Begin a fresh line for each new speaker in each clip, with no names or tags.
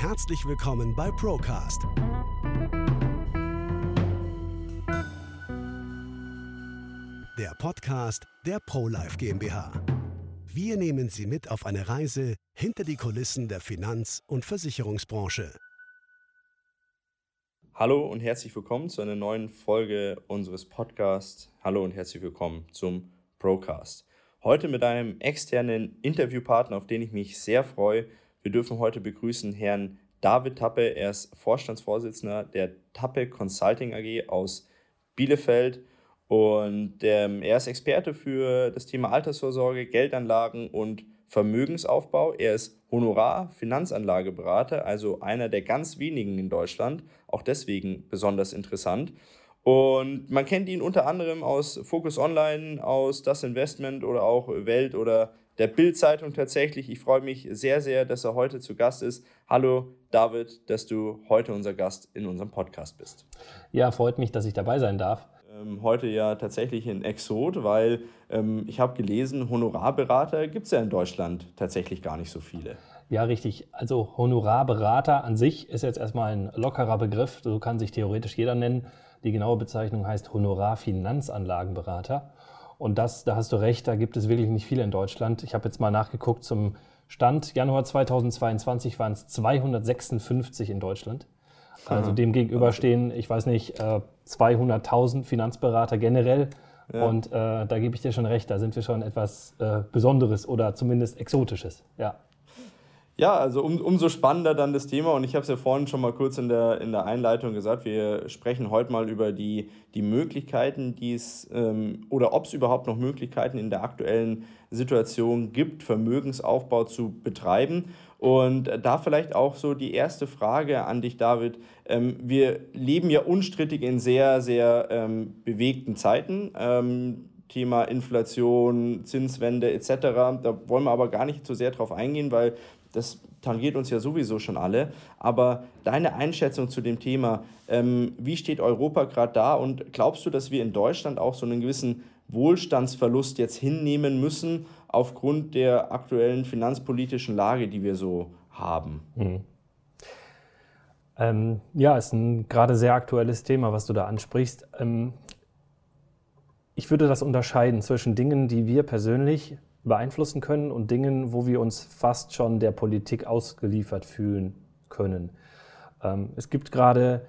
Herzlich willkommen bei Procast. Der Podcast der ProLife GmbH. Wir nehmen Sie mit auf eine Reise hinter die Kulissen der Finanz- und Versicherungsbranche.
Hallo und herzlich willkommen zu einer neuen Folge unseres Podcasts. Hallo und herzlich willkommen zum Procast. Heute mit einem externen Interviewpartner, auf den ich mich sehr freue. Wir dürfen heute begrüßen Herrn David Tappe. Er ist Vorstandsvorsitzender der Tappe Consulting AG aus Bielefeld und ähm, er ist Experte für das Thema Altersvorsorge, Geldanlagen und Vermögensaufbau. Er ist Honorar-Finanzanlageberater, also einer der ganz wenigen in Deutschland, auch deswegen besonders interessant. Und man kennt ihn unter anderem aus Focus Online, aus Das Investment oder auch Welt oder der Bild-Zeitung tatsächlich. Ich freue mich sehr, sehr, dass er heute zu Gast ist. Hallo David, dass du heute unser Gast in unserem Podcast bist.
Ja, freut mich, dass ich dabei sein darf.
Ähm, heute ja tatsächlich ein Exot, weil ähm, ich habe gelesen, Honorarberater gibt es ja in Deutschland tatsächlich gar nicht so viele.
Ja, richtig. Also Honorarberater an sich ist jetzt erstmal ein lockerer Begriff. So kann sich theoretisch jeder nennen. Die genaue Bezeichnung heißt Honorarfinanzanlagenberater. Und das, da hast du recht, da gibt es wirklich nicht viele in Deutschland. Ich habe jetzt mal nachgeguckt, zum Stand Januar 2022 waren es 256 in Deutschland. Also dem gegenüber stehen, ich weiß nicht, 200.000 äh, Finanzberater generell. Ja. Und äh, da gebe ich dir schon recht, da sind wir schon etwas äh, Besonderes oder zumindest Exotisches. Ja.
Ja, also um, umso spannender dann das Thema. Und ich habe es ja vorhin schon mal kurz in der, in der Einleitung gesagt, wir sprechen heute mal über die, die Möglichkeiten, die es ähm, oder ob es überhaupt noch Möglichkeiten in der aktuellen Situation gibt, Vermögensaufbau zu betreiben. Und da vielleicht auch so die erste Frage an dich, David. Ähm, wir leben ja unstrittig in sehr, sehr ähm, bewegten Zeiten. Ähm, Thema Inflation, Zinswende etc. Da wollen wir aber gar nicht zu sehr drauf eingehen, weil das tangiert uns ja sowieso schon alle. Aber deine Einschätzung zu dem Thema, ähm, wie steht Europa gerade da und glaubst du, dass wir in Deutschland auch so einen gewissen Wohlstandsverlust jetzt hinnehmen müssen aufgrund der aktuellen finanzpolitischen Lage, die wir so haben? Mhm.
Ähm, ja, ist ein gerade sehr aktuelles Thema, was du da ansprichst. Ähm, ich würde das unterscheiden zwischen Dingen, die wir persönlich beeinflussen können und Dingen, wo wir uns fast schon der Politik ausgeliefert fühlen können. Ähm, es gibt gerade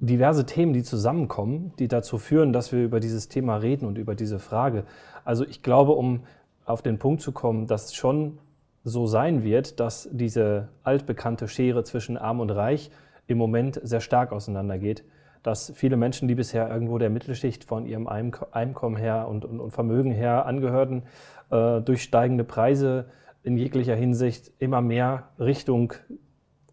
diverse Themen, die zusammenkommen, die dazu führen, dass wir über dieses Thema reden und über diese Frage. Also ich glaube, um auf den Punkt zu kommen, dass schon so sein wird, dass diese altbekannte Schere zwischen Arm und Reich im Moment sehr stark auseinandergeht dass viele Menschen, die bisher irgendwo der Mittelschicht von ihrem Einkommen her und, und, und Vermögen her angehörten, äh, durch steigende Preise in jeglicher Hinsicht immer mehr Richtung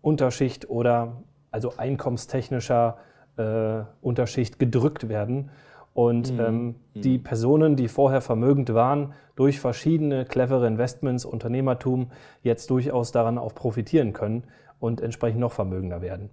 Unterschicht oder also einkommenstechnischer äh, Unterschicht gedrückt werden. Und mhm. ähm, mhm. die Personen, die vorher vermögend waren, durch verschiedene clevere Investments, Unternehmertum, jetzt durchaus daran auch profitieren können und entsprechend noch vermögender werden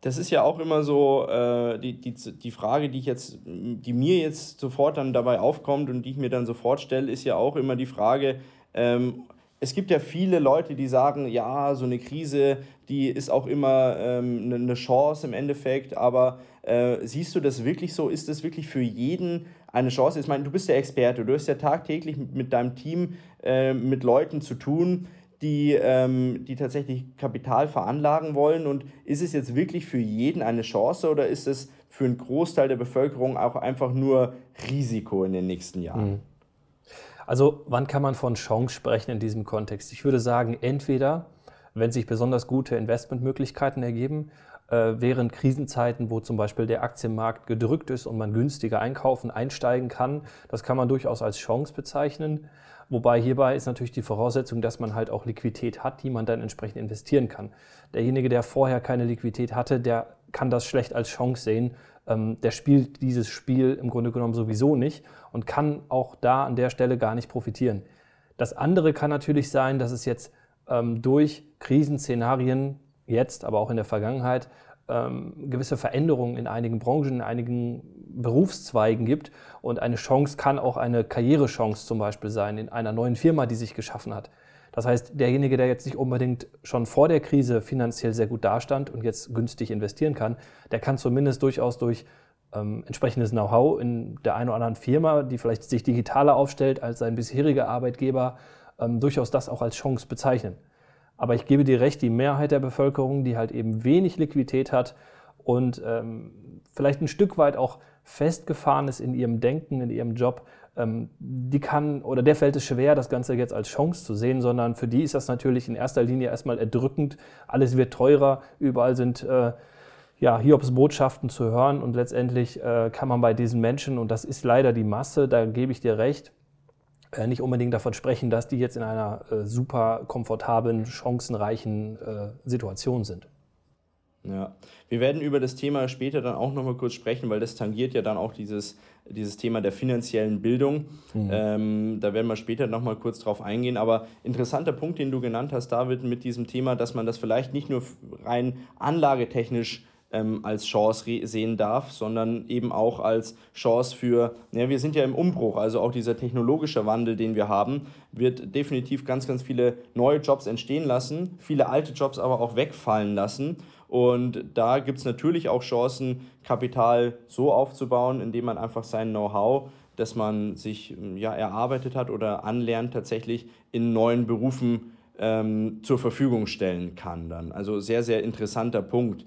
das ist ja auch immer so äh, die, die, die Frage, die ich jetzt, die mir jetzt sofort dann dabei aufkommt und die ich mir dann sofort stelle, ist ja auch immer die Frage, ähm, es gibt ja viele Leute, die sagen, ja, so eine Krise, die ist auch immer ähm, eine Chance im Endeffekt, aber äh, siehst du das wirklich so? Ist das wirklich für jeden eine Chance? Ich meine, du bist ja Experte, du hast ja tagtäglich mit, mit deinem Team, äh, mit Leuten zu tun, die, ähm, die tatsächlich Kapital veranlagen wollen? Und ist es jetzt wirklich für jeden eine Chance oder ist es für einen Großteil der Bevölkerung auch einfach nur Risiko in den nächsten Jahren? Mhm.
Also wann kann man von Chance sprechen in diesem Kontext? Ich würde sagen, entweder, wenn sich besonders gute Investmentmöglichkeiten ergeben, äh, während Krisenzeiten, wo zum Beispiel der Aktienmarkt gedrückt ist und man günstiger einkaufen, einsteigen kann, das kann man durchaus als Chance bezeichnen. Wobei hierbei ist natürlich die Voraussetzung, dass man halt auch Liquidität hat, die man dann entsprechend investieren kann. Derjenige, der vorher keine Liquidität hatte, der kann das schlecht als Chance sehen. Ähm, der spielt dieses Spiel im Grunde genommen sowieso nicht und kann auch da an der Stelle gar nicht profitieren. Das andere kann natürlich sein, dass es jetzt ähm, durch Krisenszenarien jetzt, aber auch in der Vergangenheit, ähm, gewisse Veränderungen in einigen Branchen, in einigen Berufszweigen gibt. Und eine Chance kann auch eine Karrierechance zum Beispiel sein in einer neuen Firma, die sich geschaffen hat. Das heißt, derjenige, der jetzt nicht unbedingt schon vor der Krise finanziell sehr gut dastand und jetzt günstig investieren kann, der kann zumindest durchaus durch ähm, entsprechendes Know-how in der einen oder anderen Firma, die vielleicht sich digitaler aufstellt als sein bisheriger Arbeitgeber, ähm, durchaus das auch als Chance bezeichnen. Aber ich gebe dir recht, die Mehrheit der Bevölkerung, die halt eben wenig Liquidität hat und ähm, vielleicht ein Stück weit auch festgefahren ist in ihrem Denken, in ihrem Job, ähm, die kann oder der fällt es schwer, das Ganze jetzt als Chance zu sehen, sondern für die ist das natürlich in erster Linie erstmal erdrückend. Alles wird teurer, überall sind äh, ja, Hiobs Botschaften zu hören und letztendlich äh, kann man bei diesen Menschen, und das ist leider die Masse, da gebe ich dir recht, nicht unbedingt davon sprechen, dass die jetzt in einer äh, super komfortablen, chancenreichen äh, Situation sind.
Ja, wir werden über das Thema später dann auch nochmal kurz sprechen, weil das tangiert ja dann auch dieses, dieses Thema der finanziellen Bildung. Mhm. Ähm, da werden wir später nochmal kurz drauf eingehen. Aber interessanter Punkt, den du genannt hast, David, mit diesem Thema, dass man das vielleicht nicht nur rein anlagetechnisch ähm, als Chance sehen darf, sondern eben auch als Chance für, ja, wir sind ja im Umbruch, also auch dieser technologische Wandel, den wir haben, wird definitiv ganz, ganz viele neue Jobs entstehen lassen, viele alte Jobs aber auch wegfallen lassen. Und da gibt es natürlich auch Chancen, Kapital so aufzubauen, indem man einfach sein Know-how, das man sich ja, erarbeitet hat oder anlernt, tatsächlich in neuen Berufen ähm, zur Verfügung stellen kann. Dann. Also sehr, sehr interessanter Punkt.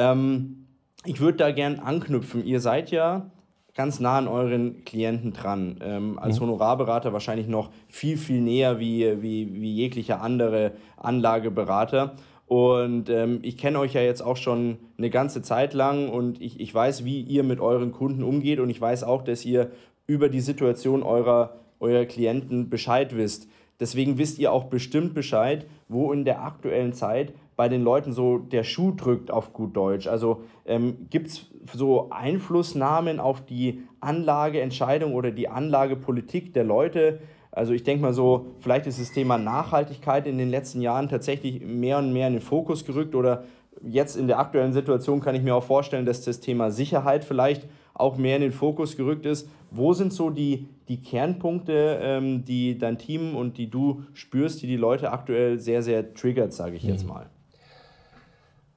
Ähm, ich würde da gern anknüpfen. Ihr seid ja ganz nah an euren Klienten dran. Ähm, als mhm. Honorarberater wahrscheinlich noch viel, viel näher wie, wie, wie jeglicher andere Anlageberater. Und ähm, ich kenne euch ja jetzt auch schon eine ganze Zeit lang und ich, ich weiß, wie ihr mit euren Kunden umgeht und ich weiß auch, dass ihr über die Situation eurer, eurer Klienten Bescheid wisst. Deswegen wisst ihr auch bestimmt Bescheid, wo in der aktuellen Zeit bei den Leuten so der Schuh drückt auf gut Deutsch. Also ähm, gibt es so Einflussnahmen auf die Anlageentscheidung oder die Anlagepolitik der Leute? Also ich denke mal so, vielleicht ist das Thema Nachhaltigkeit in den letzten Jahren tatsächlich mehr und mehr in den Fokus gerückt oder jetzt in der aktuellen Situation kann ich mir auch vorstellen, dass das Thema Sicherheit vielleicht auch mehr in den Fokus gerückt ist. Wo sind so die, die Kernpunkte, ähm, die dein Team und die du spürst, die die Leute aktuell sehr, sehr triggert, sage ich jetzt mhm. mal?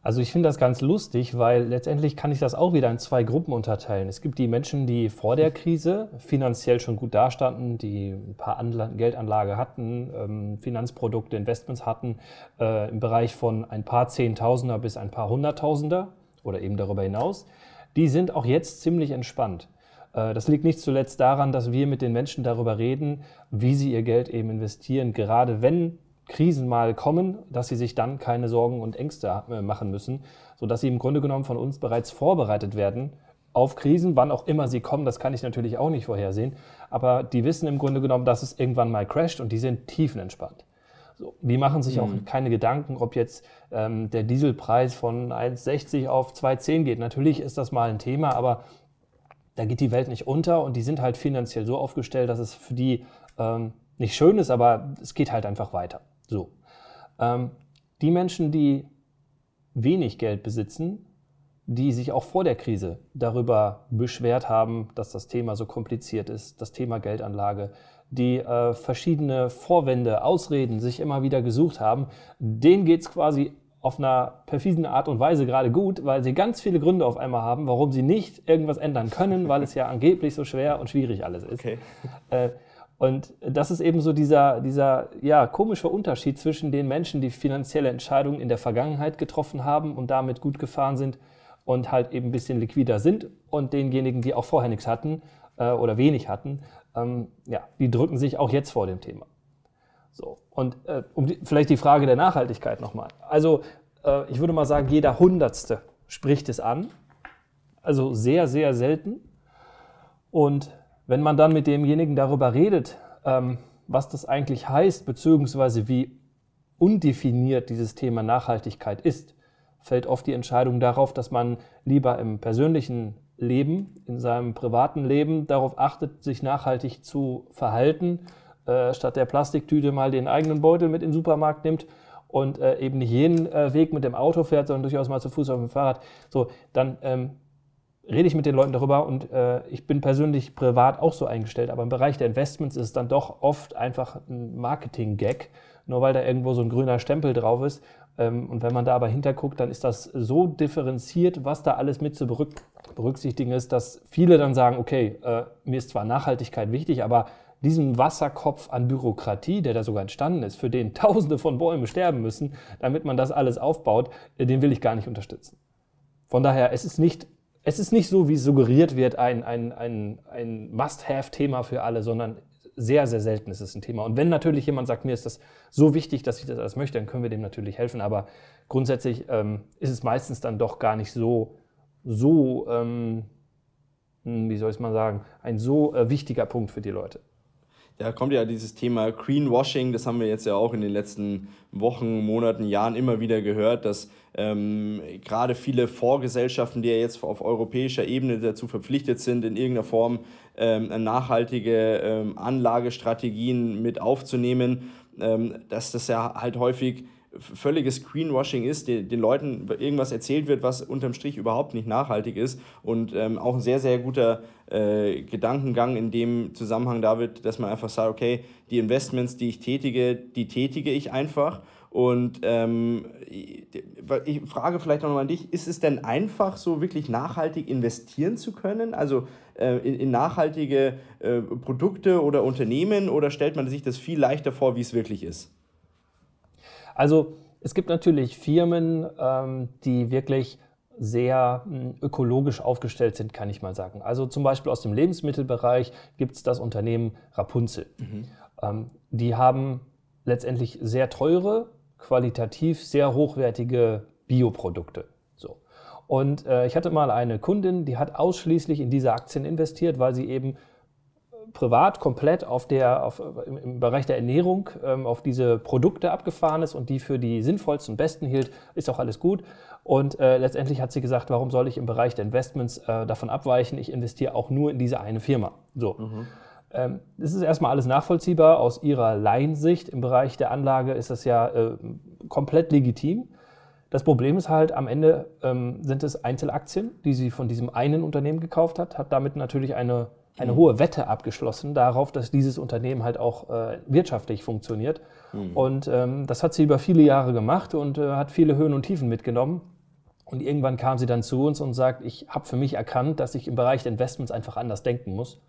Also ich finde das ganz lustig, weil letztendlich kann ich das auch wieder in zwei Gruppen unterteilen. Es gibt die Menschen, die vor der Krise finanziell schon gut dastanden, die ein paar Anla Geldanlage hatten, ähm, Finanzprodukte, Investments hatten, äh, im Bereich von ein paar Zehntausender bis ein paar Hunderttausender oder eben darüber hinaus. Die sind auch jetzt ziemlich entspannt. Äh, das liegt nicht zuletzt daran, dass wir mit den Menschen darüber reden, wie sie ihr Geld eben investieren, gerade wenn Krisen mal kommen, dass sie sich dann keine Sorgen und Ängste äh, machen müssen, sodass sie im Grunde genommen von uns bereits vorbereitet werden auf Krisen, wann auch immer sie kommen, das kann ich natürlich auch nicht vorhersehen, aber die wissen im Grunde genommen, dass es irgendwann mal crasht und die sind tiefenentspannt. So, die machen sich mhm. auch keine Gedanken, ob jetzt ähm, der Dieselpreis von 1,60 auf 2,10 geht. Natürlich ist das mal ein Thema, aber da geht die Welt nicht unter und die sind halt finanziell so aufgestellt, dass es für die ähm, nicht schön ist, aber es geht halt einfach weiter. So. Ähm, die Menschen, die wenig Geld besitzen, die sich auch vor der Krise darüber beschwert haben, dass das Thema so kompliziert ist, das Thema Geldanlage, die äh, verschiedene Vorwände, Ausreden sich immer wieder gesucht haben, denen geht es quasi auf einer perfiden Art und Weise gerade gut, weil sie ganz viele Gründe auf einmal haben, warum sie nicht irgendwas ändern können, weil es ja angeblich so schwer und schwierig alles ist. Okay. Äh, und das ist eben so dieser, dieser ja, komische Unterschied zwischen den Menschen, die finanzielle Entscheidungen in der Vergangenheit getroffen haben und damit gut gefahren sind und halt eben ein bisschen liquider sind und denjenigen, die auch vorher nichts hatten äh, oder wenig hatten, ähm, ja, die drücken sich auch jetzt vor dem Thema. So, und äh, um die, vielleicht die Frage der Nachhaltigkeit nochmal. Also äh, ich würde mal sagen, jeder Hundertste spricht es an. Also sehr, sehr selten. Und wenn man dann mit demjenigen darüber redet, ähm, was das eigentlich heißt, beziehungsweise wie undefiniert dieses Thema Nachhaltigkeit ist, fällt oft die Entscheidung darauf, dass man lieber im persönlichen Leben, in seinem privaten Leben darauf achtet, sich nachhaltig zu verhalten, äh, statt der Plastiktüte mal den eigenen Beutel mit in den Supermarkt nimmt und äh, eben nicht jeden äh, Weg mit dem Auto fährt, sondern durchaus mal zu Fuß auf dem Fahrrad, so, dann ähm, rede ich mit den Leuten darüber und äh, ich bin persönlich privat auch so eingestellt, aber im Bereich der Investments ist es dann doch oft einfach ein Marketing-Gag, nur weil da irgendwo so ein grüner Stempel drauf ist. Ähm, und wenn man da aber hinterguckt, dann ist das so differenziert, was da alles mit zu berücksichtigen ist, dass viele dann sagen, okay, äh, mir ist zwar Nachhaltigkeit wichtig, aber diesen Wasserkopf an Bürokratie, der da sogar entstanden ist, für den Tausende von Bäumen sterben müssen, damit man das alles aufbaut, äh, den will ich gar nicht unterstützen. Von daher, es ist nicht, es ist nicht so, wie suggeriert wird, ein, ein, ein, ein Must-Have-Thema für alle, sondern sehr, sehr selten ist es ein Thema. Und wenn natürlich jemand sagt, mir ist das so wichtig, dass ich das alles möchte, dann können wir dem natürlich helfen. Aber grundsätzlich ähm, ist es meistens dann doch gar nicht so, so ähm, hm, wie soll ich mal sagen, ein so äh, wichtiger Punkt für die Leute
da kommt ja dieses Thema Greenwashing, das haben wir jetzt ja auch in den letzten Wochen, Monaten, Jahren immer wieder gehört, dass ähm, gerade viele Vorgesellschaften, die ja jetzt auf europäischer Ebene dazu verpflichtet sind, in irgendeiner Form ähm, nachhaltige ähm, Anlagestrategien mit aufzunehmen, ähm, dass das ja halt häufig völliges Greenwashing ist, den, den Leuten irgendwas erzählt wird, was unterm Strich überhaupt nicht nachhaltig ist. Und ähm, auch ein sehr, sehr guter äh, Gedankengang in dem Zusammenhang, David, dass man einfach sagt, okay, die Investments, die ich tätige, die tätige ich einfach. Und ähm, ich frage vielleicht nochmal an dich, ist es denn einfach, so wirklich nachhaltig investieren zu können? Also äh, in, in, nachhaltige äh, Produkte oder Unternehmen oder stellt man sich das viel leichter vor, wie es wirklich ist?
Also es gibt natürlich Firmen, ähm, die wirklich sehr hm, ökologisch aufgestellt sind, kann ich mal sagen. Also zum Beispiel aus dem Lebensmittelbereich gibt es das Unternehmen Rapunzel. Mhm. Ähm, die haben letztendlich sehr teure, qualitativ sehr hochwertige Bioprodukte. So. Und äh, ich hatte mal eine Kundin, die hat ausschließlich in diese Aktien investiert, weil sie eben privat komplett auf der, auf, im, im Bereich der Ernährung ähm, auf diese Produkte abgefahren ist und die für die sinnvollsten und besten hielt, ist auch alles gut. Und äh, letztendlich hat sie gesagt, warum soll ich im Bereich der Investments äh, davon abweichen? Ich investiere auch nur in diese eine Firma. So. Mhm. Ähm, das ist erstmal alles nachvollziehbar aus ihrer Laiensicht. Im Bereich der Anlage ist das ja äh, komplett legitim. Das Problem ist halt, am Ende ähm, sind es Einzelaktien, die sie von diesem einen Unternehmen gekauft hat, hat damit natürlich eine eine mhm. hohe Wette abgeschlossen darauf, dass dieses Unternehmen halt auch äh, wirtschaftlich funktioniert. Mhm. Und ähm, das hat sie über viele Jahre gemacht und äh, hat viele Höhen und Tiefen mitgenommen. Und irgendwann kam sie dann zu uns und sagt, ich habe für mich erkannt, dass ich im Bereich der Investments einfach anders denken muss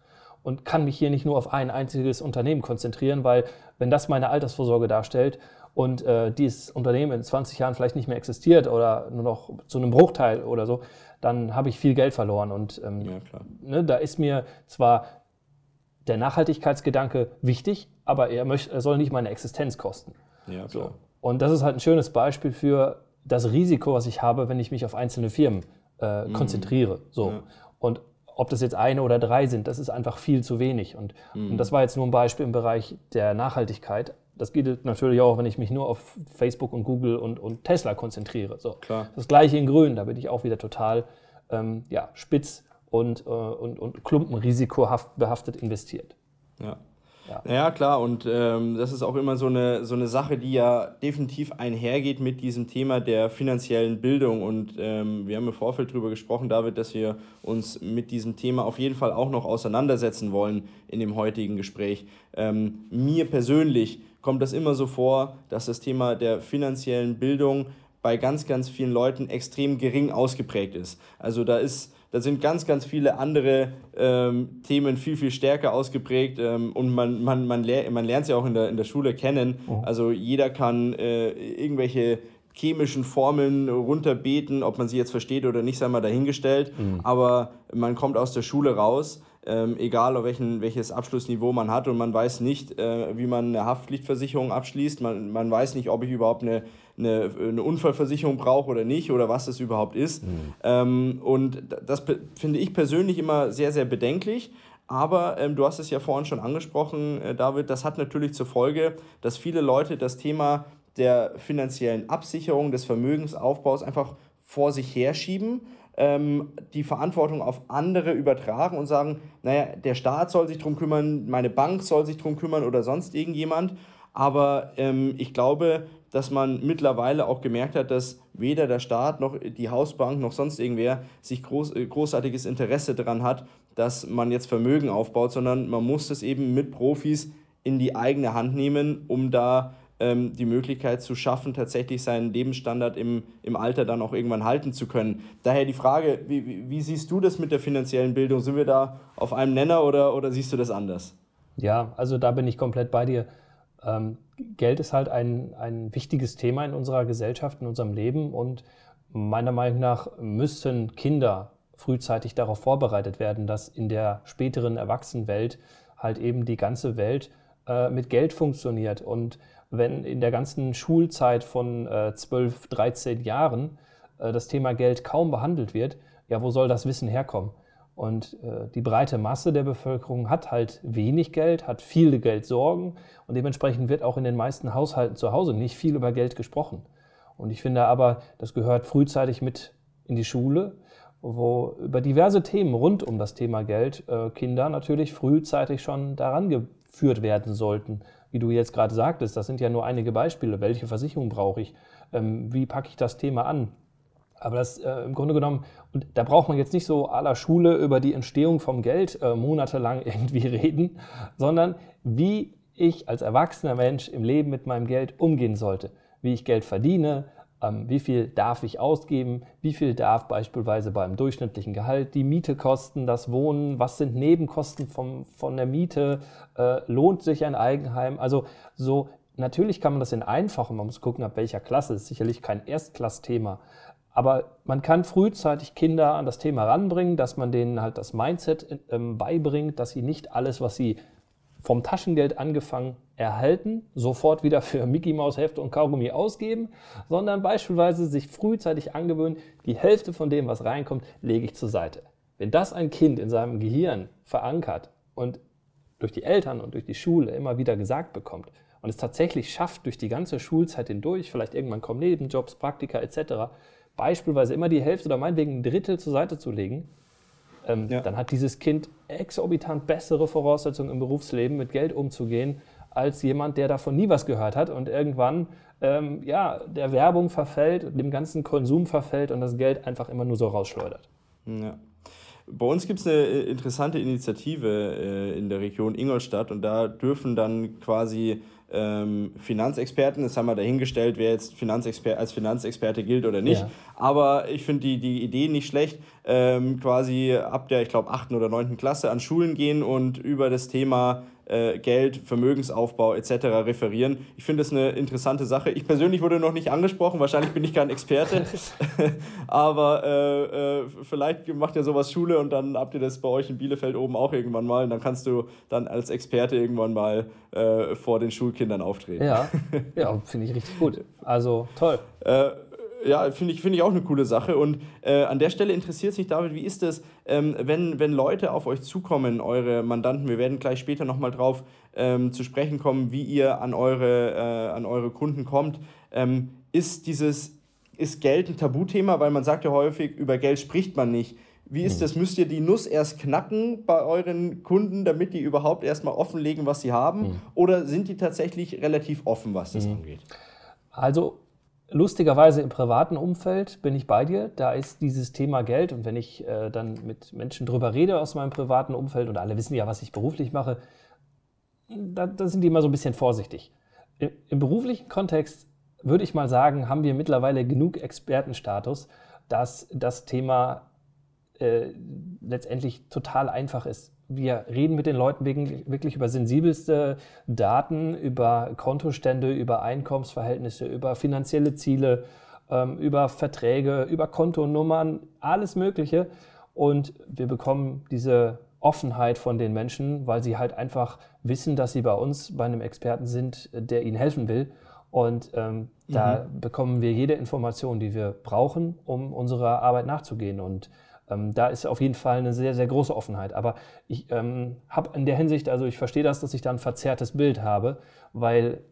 und kann mich hier nicht nur auf ein einziges Unternehmen konzentrieren, weil wenn das meine Altersvorsorge darstellt und äh, dieses Unternehmen in 20 Jahren vielleicht nicht mehr existiert oder nur noch zu einem Bruchteil oder so, dann habe ich viel Geld verloren. Und ähm, ja, ne, da ist mir zwar der Nachhaltigkeitsgedanke wichtig, aber er, möchte, er soll nicht meine Existenz kosten. Ja, so. Und das ist halt ein schönes Beispiel für das Risiko, was ich habe, wenn ich mich auf einzelne Firmen äh, mhm. konzentriere. So. Ja. Und ob das jetzt eine oder drei sind, das ist einfach viel zu wenig. Und, mhm. und das war jetzt nur ein Beispiel im Bereich der Nachhaltigkeit. Das geht natürlich auch, wenn ich mich nur auf Facebook und Google und, und Tesla konzentriere. So. Klar. Das gleiche in Grün, da bin ich auch wieder total ähm, ja, spitz und, äh, und, und klumpenrisikohaft behaftet investiert.
Ja. Ja. Naja, klar, und ähm, das ist auch immer so eine, so eine Sache, die ja definitiv einhergeht mit diesem Thema der finanziellen Bildung. Und ähm, wir haben im Vorfeld darüber gesprochen, David, dass wir uns mit diesem Thema auf jeden Fall auch noch auseinandersetzen wollen in dem heutigen Gespräch. Ähm, mir persönlich kommt das immer so vor, dass das Thema der finanziellen Bildung bei ganz, ganz vielen Leuten extrem gering ausgeprägt ist. Also da ist da sind ganz, ganz viele andere ähm, Themen viel, viel stärker ausgeprägt ähm, und man, man, man, ler man lernt sie auch in der, in der Schule kennen. Oh. Also jeder kann äh, irgendwelche chemischen Formeln runterbeten, ob man sie jetzt versteht oder nicht, sei mal dahingestellt. Mhm. Aber man kommt aus der Schule raus ähm, egal auf welchen, welches Abschlussniveau man hat und man weiß nicht, äh, wie man eine Haftpflichtversicherung abschließt, man, man weiß nicht, ob ich überhaupt eine, eine, eine Unfallversicherung brauche oder nicht oder was das überhaupt ist. Mhm. Ähm, und das finde ich persönlich immer sehr, sehr bedenklich. Aber ähm, du hast es ja vorhin schon angesprochen, äh, David, das hat natürlich zur Folge, dass viele Leute das Thema der finanziellen Absicherung, des Vermögensaufbaus einfach vor sich herschieben ähm, die Verantwortung auf andere übertragen und sagen, naja, der Staat soll sich darum kümmern, meine Bank soll sich darum kümmern oder sonst irgendjemand. Aber ähm, ich glaube, dass man mittlerweile auch gemerkt hat, dass weder der Staat noch die Hausbank noch sonst irgendwer sich groß, äh, großartiges Interesse daran hat, dass man jetzt Vermögen aufbaut, sondern man muss es eben mit Profis in die eigene Hand nehmen, um da ähm, die Möglichkeit zu schaffen, tatsächlich seinen Lebensstandard im, im Alter dann auch irgendwann halten zu können. Daher die Frage, wie, wie, siehst du das mit der finanziellen Bildung? Sind wir da auf einem Nenner oder, oder siehst du das anders?
Ja, also da bin ich komplett bei dir. Ähm, Geld ist halt ein, ein wichtiges Thema in unserer Gesellschaft, in unserem Leben und meiner Meinung nach müssen Kinder frühzeitig darauf vorbereitet werden, dass in der späteren Erwachsenenwelt halt eben die ganze Welt äh, mit Geld funktioniert. Und wenn in der ganzen Schulzeit von äh, 12, 13 Jahren äh, das Thema Geld kaum behandelt wird, ja, wo soll das Wissen herkommen? Und äh, die breite Masse der Bevölkerung hat halt wenig Geld, hat viele Geldsorgen und dementsprechend wird auch in den meisten Haushalten zu Hause nicht viel über Geld gesprochen. Und ich finde aber, das gehört frühzeitig mit in die Schule, wo über diverse Themen rund um das Thema Geld äh, Kinder natürlich frühzeitig schon daran geführt werden sollten. Wie du jetzt gerade sagtest, das sind ja nur einige Beispiele. Welche Versicherung brauche ich? Ähm, wie packe ich das Thema an? Aber das äh, im Grunde genommen, und da braucht man jetzt nicht so aller Schule über die Entstehung vom Geld äh, monatelang irgendwie reden, sondern wie ich als erwachsener Mensch im Leben mit meinem Geld umgehen sollte. Wie ich Geld verdiene, ähm, wie viel darf ich ausgeben, wie viel darf beispielsweise beim durchschnittlichen Gehalt die Miete kosten, das Wohnen, was sind Nebenkosten vom, von der Miete, äh, lohnt sich ein Eigenheim. Also so natürlich kann man das in einfachen, man muss gucken, ab welcher Klasse, ist sicherlich kein Erstklassthema. Aber man kann frühzeitig Kinder an das Thema ranbringen, dass man denen halt das Mindset ähm, beibringt, dass sie nicht alles, was sie vom Taschengeld angefangen erhalten, sofort wieder für Mickey Maus Hefte und Kaugummi ausgeben, sondern beispielsweise sich frühzeitig angewöhnen, die Hälfte von dem, was reinkommt, lege ich zur Seite. Wenn das ein Kind in seinem Gehirn verankert und durch die Eltern und durch die Schule immer wieder gesagt bekommt und es tatsächlich schafft, durch die ganze Schulzeit hindurch, vielleicht irgendwann kommen Nebenjobs, Praktika etc., beispielsweise immer die Hälfte oder meinetwegen ein Drittel zur Seite zu legen, ähm, ja. dann hat dieses Kind exorbitant bessere Voraussetzungen im Berufsleben mit Geld umzugehen, als jemand, der davon nie was gehört hat und irgendwann ähm, ja, der Werbung verfällt, dem ganzen Konsum verfällt und das Geld einfach immer nur so rausschleudert.
Ja. Bei uns gibt es eine äh, interessante Initiative äh, in der Region Ingolstadt und da dürfen dann quasi ähm, Finanzexperten, das haben wir dahingestellt, wer jetzt Finanzexper als Finanzexperte gilt oder nicht. Ja. Aber ich finde die, die Idee nicht schlecht, ähm, quasi ab der, ich glaube, 8. oder 9. Klasse an Schulen gehen und über das Thema äh, Geld, Vermögensaufbau etc. referieren. Ich finde das eine interessante Sache. Ich persönlich wurde noch nicht angesprochen, wahrscheinlich bin ich kein Experte, aber äh, äh, vielleicht macht ihr sowas Schule und dann habt ihr das bei euch in Bielefeld oben auch irgendwann mal und dann kannst du dann als Experte irgendwann mal äh, vor den Schulkindern auftreten.
Ja, ja finde ich richtig gut. Also toll.
Ja, finde ich, find ich auch eine coole Sache. Und äh, an der Stelle interessiert sich David, wie ist das, ähm, wenn, wenn Leute auf euch zukommen, eure Mandanten, wir werden gleich später nochmal drauf ähm, zu sprechen kommen, wie ihr an eure, äh, an eure Kunden kommt. Ähm, ist dieses, ist Geld ein Tabuthema? Weil man sagt ja häufig, über Geld spricht man nicht. Wie ist das? Müsst ihr die Nuss erst knacken bei euren Kunden, damit die überhaupt erstmal offenlegen, was sie haben? Mhm. Oder sind die tatsächlich relativ offen, was das mhm. angeht?
Also Lustigerweise im privaten Umfeld bin ich bei dir. Da ist dieses Thema Geld und wenn ich äh, dann mit Menschen drüber rede aus meinem privaten Umfeld und alle wissen ja, was ich beruflich mache, da, da sind die immer so ein bisschen vorsichtig. Im, Im, beruflichen Kontext würde ich mal sagen, haben wir mittlerweile genug Expertenstatus, dass das Thema äh, letztendlich total einfach ist wir reden mit den Leuten wirklich über sensibelste Daten, über Kontostände, über Einkommensverhältnisse, über finanzielle Ziele, ähm, über Verträge, über Kontonummern, alles Mögliche. Und wir bekommen diese Offenheit von den Menschen, weil sie halt einfach wissen, dass sie bei uns, bei einem Experten sind, der ihnen helfen will. Und ähm, mhm. da bekommen wir jede Information, die wir brauchen, um unserer Arbeit nachzugehen. Und ähm, da ist auf jeden Fall eine sehr, sehr große Offenheit. Aber ich ähm, habe in der Hinsicht, also ich verstehe das, dass ich da ein verzerrtes Bild habe, weil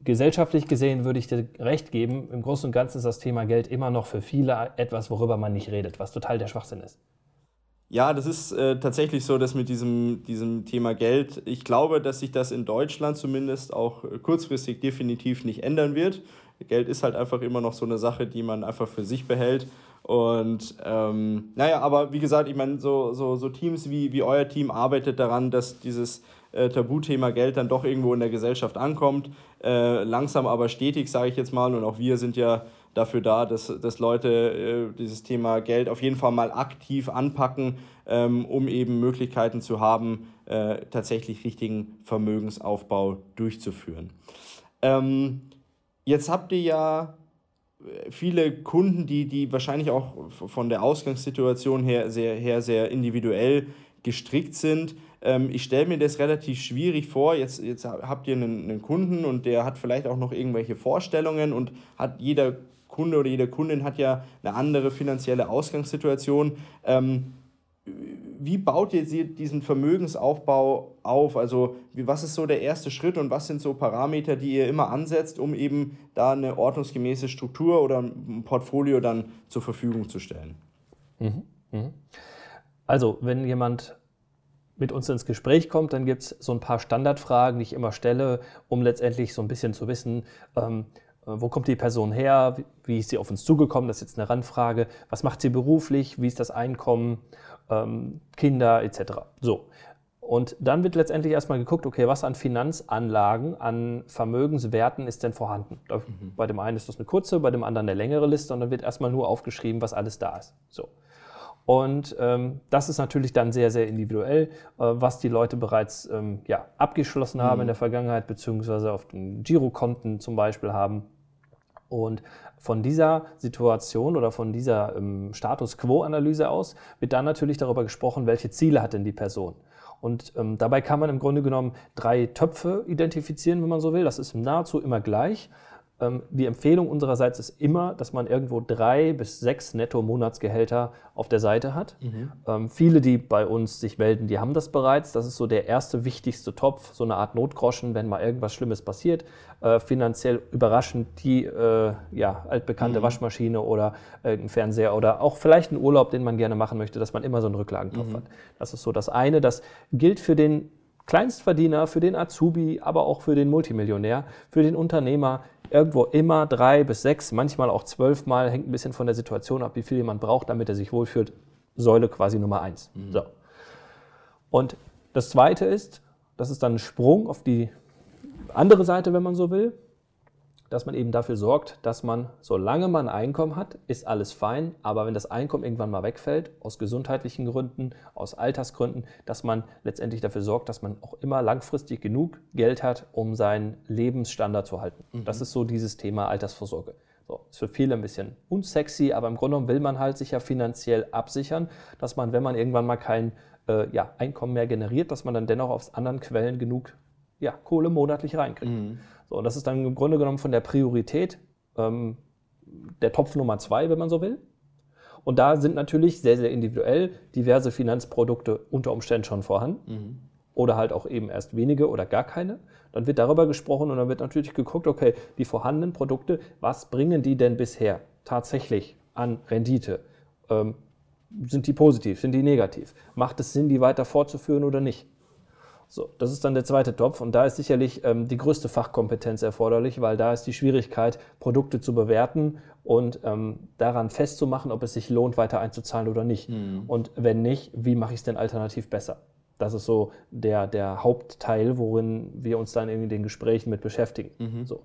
gesellschaftlich gesehen würde ich dir recht geben, im Großen und Ganzen ist das Thema Geld immer noch für viele etwas, worüber man nicht redet, was total der Schwachsinn ist.
Ja, das ist äh, tatsächlich so, dass mit diesem, diesem Thema Geld, ich glaube, dass sich das in Deutschland zumindest auch kurzfristig definitiv nicht ändern wird. Geld ist halt einfach immer noch so eine Sache, die man einfach für sich behält. Und ähm, naja, aber wie gesagt, ich meine, so, so, so Teams wie, wie euer Team arbeitet daran, dass dieses äh, Tabuthema Geld dann doch irgendwo in der Gesellschaft ankommt. Äh, langsam aber stetig, sage ich jetzt mal. Und auch wir sind ja dafür da, dass, dass Leute äh, dieses Thema Geld auf jeden Fall mal aktiv anpacken, ähm, um eben Möglichkeiten zu haben, äh, tatsächlich richtigen Vermögensaufbau durchzuführen. Ähm, jetzt habt ihr ja viele Kunden, die, die wahrscheinlich auch von der Ausgangssituation her sehr, her sehr individuell gestrickt sind. Ähm, ich stelle mir das relativ schwierig vor. Jetzt, jetzt habt ihr einen, einen Kunden und der hat vielleicht auch noch irgendwelche Vorstellungen und hat jeder Kunde oder jede Kundin hat ja eine andere finanzielle Ausgangssituation. Ähm, wie baut ihr diesen Vermögensaufbau auf? Also was ist so der erste Schritt und was sind so Parameter, die ihr immer ansetzt, um eben da eine ordnungsgemäße Struktur oder ein Portfolio dann zur Verfügung zu stellen?
Mhm. Mhm. Also wenn jemand mit uns ins Gespräch kommt, dann gibt es so ein paar Standardfragen, die ich immer stelle, um letztendlich so ein bisschen zu wissen, ähm, wo kommt die Person her, wie ist sie auf uns zugekommen, das ist jetzt eine Randfrage, was macht sie beruflich, wie ist das Einkommen ähm, Kinder etc. So. Und dann wird letztendlich erstmal geguckt, okay, was an Finanzanlagen, an Vermögenswerten ist denn vorhanden? Mhm. Bei dem einen ist das eine kurze, bei dem anderen eine längere Liste und dann wird erstmal nur aufgeschrieben, was alles da ist. So. Und ähm, das ist natürlich dann sehr, sehr individuell, äh, was die Leute bereits ähm, ja, abgeschlossen haben mhm. in der Vergangenheit, beziehungsweise auf den Girokonten zum Beispiel haben. Und von dieser Situation oder von dieser ähm, Status Quo-Analyse aus wird dann natürlich darüber gesprochen, welche Ziele hat denn die Person. Und ähm, dabei kann man im Grunde genommen drei Töpfe identifizieren, wenn man so will. Das ist nahezu immer gleich. Ähm, die Empfehlung unsererseits ist immer, dass man irgendwo drei bis sechs Netto-Monatsgehälter auf der Seite hat. Mhm. Ähm, viele, die bei uns sich melden, die haben das bereits. Das ist so der erste wichtigste Topf, so eine Art Notgroschen, wenn mal irgendwas Schlimmes passiert. Äh, finanziell überraschend die äh, ja, altbekannte mhm. Waschmaschine oder ein Fernseher oder auch vielleicht einen Urlaub, den man gerne machen möchte, dass man immer so einen Rücklagentopf mhm. hat. Das ist so das eine. Das gilt für den Kleinstverdiener, für den Azubi, aber auch für den Multimillionär, für den Unternehmer irgendwo immer drei bis sechs, manchmal auch zwölf Mal, hängt ein bisschen von der Situation ab, wie viel jemand braucht, damit er sich wohlfühlt. Säule quasi Nummer eins. Mhm. So. Und das zweite ist, das ist dann ein Sprung auf die andere Seite, wenn man so will dass man eben dafür sorgt, dass man, solange man Einkommen hat, ist alles fein, aber wenn das Einkommen irgendwann mal wegfällt, aus gesundheitlichen Gründen, aus Altersgründen, dass man letztendlich dafür sorgt, dass man auch immer langfristig genug Geld hat, um seinen Lebensstandard zu halten. Mhm. Das ist so dieses Thema Altersvorsorge. So, ist für viele ein bisschen unsexy, aber im Grunde genommen will man halt sich ja finanziell absichern, dass man, wenn man irgendwann mal kein äh, ja, Einkommen mehr generiert, dass man dann dennoch aus anderen Quellen genug ja, Kohle monatlich reinkriegt. Mhm. So, und das ist dann im Grunde genommen von der Priorität ähm, der Topf Nummer zwei, wenn man so will. Und da sind natürlich sehr, sehr individuell diverse Finanzprodukte unter Umständen schon vorhanden. Mhm. Oder halt auch eben erst wenige oder gar keine. Dann wird darüber gesprochen und dann wird natürlich geguckt, okay, die vorhandenen Produkte, was bringen die denn bisher tatsächlich an Rendite? Ähm, sind die positiv, sind die negativ? Macht es Sinn, die weiter fortzuführen oder nicht? So, das ist dann der zweite Topf und da ist sicherlich ähm, die größte Fachkompetenz erforderlich, weil da ist die Schwierigkeit, Produkte zu bewerten und ähm, daran festzumachen, ob es sich lohnt, weiter einzuzahlen oder nicht. Mhm. Und wenn nicht, wie mache ich es denn alternativ besser? Das ist so der, der Hauptteil, worin wir uns dann in den Gesprächen mit beschäftigen. Mhm. So.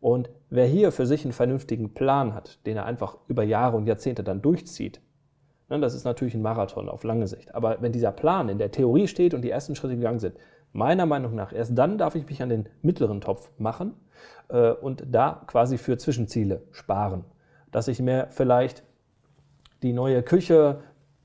Und wer hier für sich einen vernünftigen Plan hat, den er einfach über Jahre und Jahrzehnte dann durchzieht, das ist natürlich ein Marathon auf lange Sicht. Aber wenn dieser Plan in der Theorie steht und die ersten Schritte gegangen sind, meiner Meinung nach, erst dann darf ich mich an den mittleren Topf machen äh, und da quasi für Zwischenziele sparen. Dass ich mir vielleicht die neue Küche,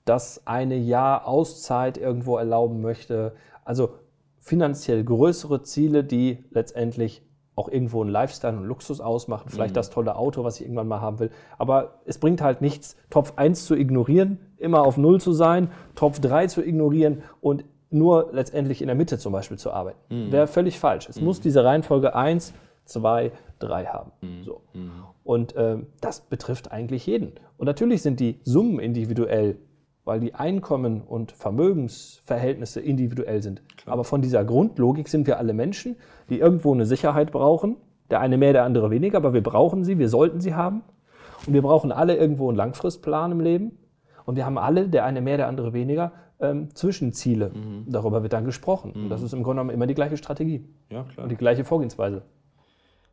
das eine Jahr Auszeit irgendwo erlauben möchte. Also finanziell größere Ziele, die letztendlich auch irgendwo einen Lifestyle und Luxus ausmachen, vielleicht mhm. das tolle Auto, was ich irgendwann mal haben will. Aber es bringt halt nichts, Topf 1 zu ignorieren, immer auf Null zu sein, Topf 3 zu ignorieren und nur letztendlich in der Mitte zum Beispiel zu arbeiten. Mhm. Wäre völlig falsch. Es mhm. muss diese Reihenfolge 1, 2, 3 haben. Mhm. So. Mhm. Und äh, das betrifft eigentlich jeden. Und natürlich sind die Summen individuell weil die Einkommen- und Vermögensverhältnisse individuell sind. Klar. Aber von dieser Grundlogik sind wir alle Menschen, die irgendwo eine Sicherheit brauchen. Der eine mehr, der andere weniger, aber wir brauchen sie, wir sollten sie haben. Und wir brauchen alle irgendwo einen Langfristplan im Leben. Und wir haben alle, der eine mehr, der andere weniger, ähm, Zwischenziele. Mhm. Darüber wird dann gesprochen. Mhm. Und das ist im Grunde genommen immer die gleiche Strategie.
Ja, klar.
Und die gleiche Vorgehensweise.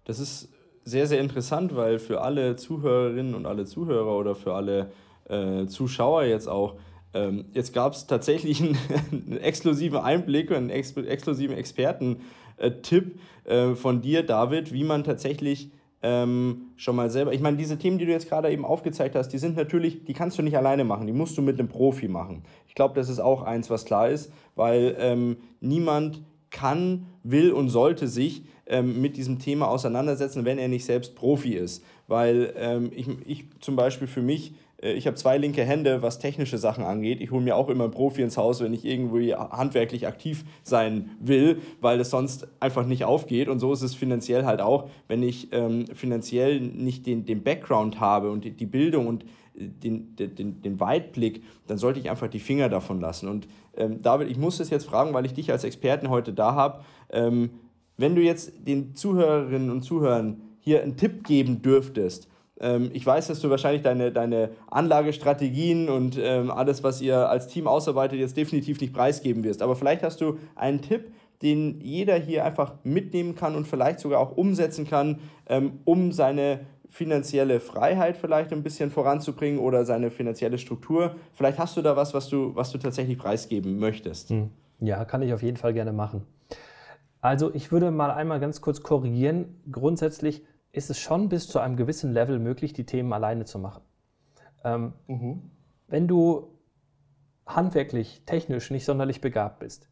Das ist sehr, sehr interessant, weil für alle Zuhörerinnen und alle Zuhörer oder für alle äh, Zuschauer jetzt auch, ähm, jetzt gab es tatsächlich einen, einen, exklusiven Einblick und einen ex exklusiven Experten-Tipp äh, von dir, David, wie man tatsächlich ähm, schon mal selber. Ich meine, diese Themen, die du jetzt gerade eben aufgezeigt hast, die sind natürlich, die kannst du nicht alleine machen, die musst du mit einem Profi machen. Ich glaube, das ist auch eins, was klar ist, weil ähm, niemand kann, will und sollte sich ähm, mit diesem Thema auseinandersetzen, wenn er nicht selbst Profi ist. Weil ähm, ich, ich zum Beispiel für mich ich habe zwei linke Hände, was technische Sachen angeht. Ich hole mir auch immer einen Profi ins Haus, wenn ich irgendwie handwerklich aktiv sein will, weil es sonst einfach nicht aufgeht. Und so ist es finanziell halt auch, wenn ich ähm, finanziell nicht den, den Background habe und die, die Bildung und äh, den, den, den Weitblick, dann sollte ich einfach die Finger davon lassen. Und ähm, David, ich muss das jetzt fragen, weil ich dich als Experten heute da habe. Ähm, wenn du jetzt den Zuhörerinnen und Zuhörern hier einen Tipp geben dürftest, ich weiß, dass du wahrscheinlich deine, deine Anlagestrategien und ähm, alles, was ihr als Team ausarbeitet, jetzt definitiv nicht preisgeben wirst. Aber vielleicht hast du einen Tipp, den jeder hier einfach mitnehmen kann und vielleicht sogar auch umsetzen kann, ähm, um seine finanzielle Freiheit vielleicht ein bisschen voranzubringen oder seine finanzielle Struktur. Vielleicht hast du da was, was du, was du tatsächlich preisgeben möchtest. Hm.
Ja, kann ich auf jeden Fall gerne machen. Also ich würde mal einmal ganz kurz korrigieren. Grundsätzlich ist es schon bis zu einem gewissen Level möglich, die Themen alleine zu machen. Ähm, mhm. Wenn du handwerklich, technisch nicht sonderlich begabt bist,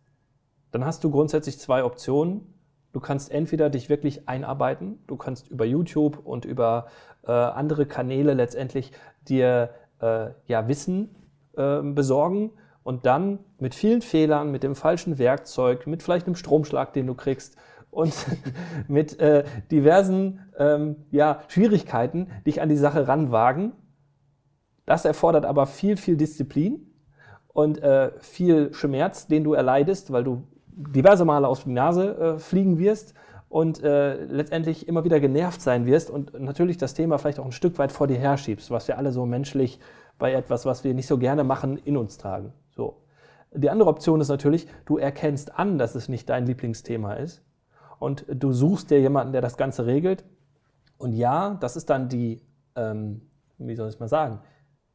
dann hast du grundsätzlich zwei Optionen. Du kannst entweder dich wirklich einarbeiten, du kannst über YouTube und über äh, andere Kanäle letztendlich dir äh, ja, Wissen äh, besorgen und dann mit vielen Fehlern, mit dem falschen Werkzeug, mit vielleicht einem Stromschlag, den du kriegst, und mit äh, diversen ähm, ja, Schwierigkeiten dich an die Sache ranwagen. Das erfordert aber viel, viel Disziplin und äh, viel Schmerz, den du erleidest, weil du diverse Male aus der Nase äh, fliegen wirst und äh, letztendlich immer wieder genervt sein wirst und natürlich das Thema vielleicht auch ein Stück weit vor dir herschiebst, was wir alle so menschlich bei etwas, was wir nicht so gerne machen, in uns tragen. So. Die andere Option ist natürlich, du erkennst an, dass es nicht dein Lieblingsthema ist und du suchst dir jemanden, der das Ganze regelt. Und ja, das ist dann die, ähm, wie soll ich mal sagen,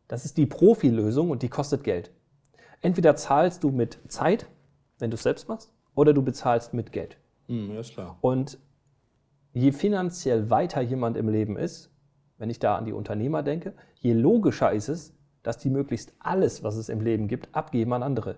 das ist die Profilösung und die kostet Geld. Entweder zahlst du mit Zeit, wenn du es selbst machst, oder du bezahlst mit Geld.
Mm, ja, ist klar.
Und je finanziell weiter jemand im Leben ist, wenn ich da an die Unternehmer denke, je logischer ist es, dass die möglichst alles, was es im Leben gibt, abgeben an andere.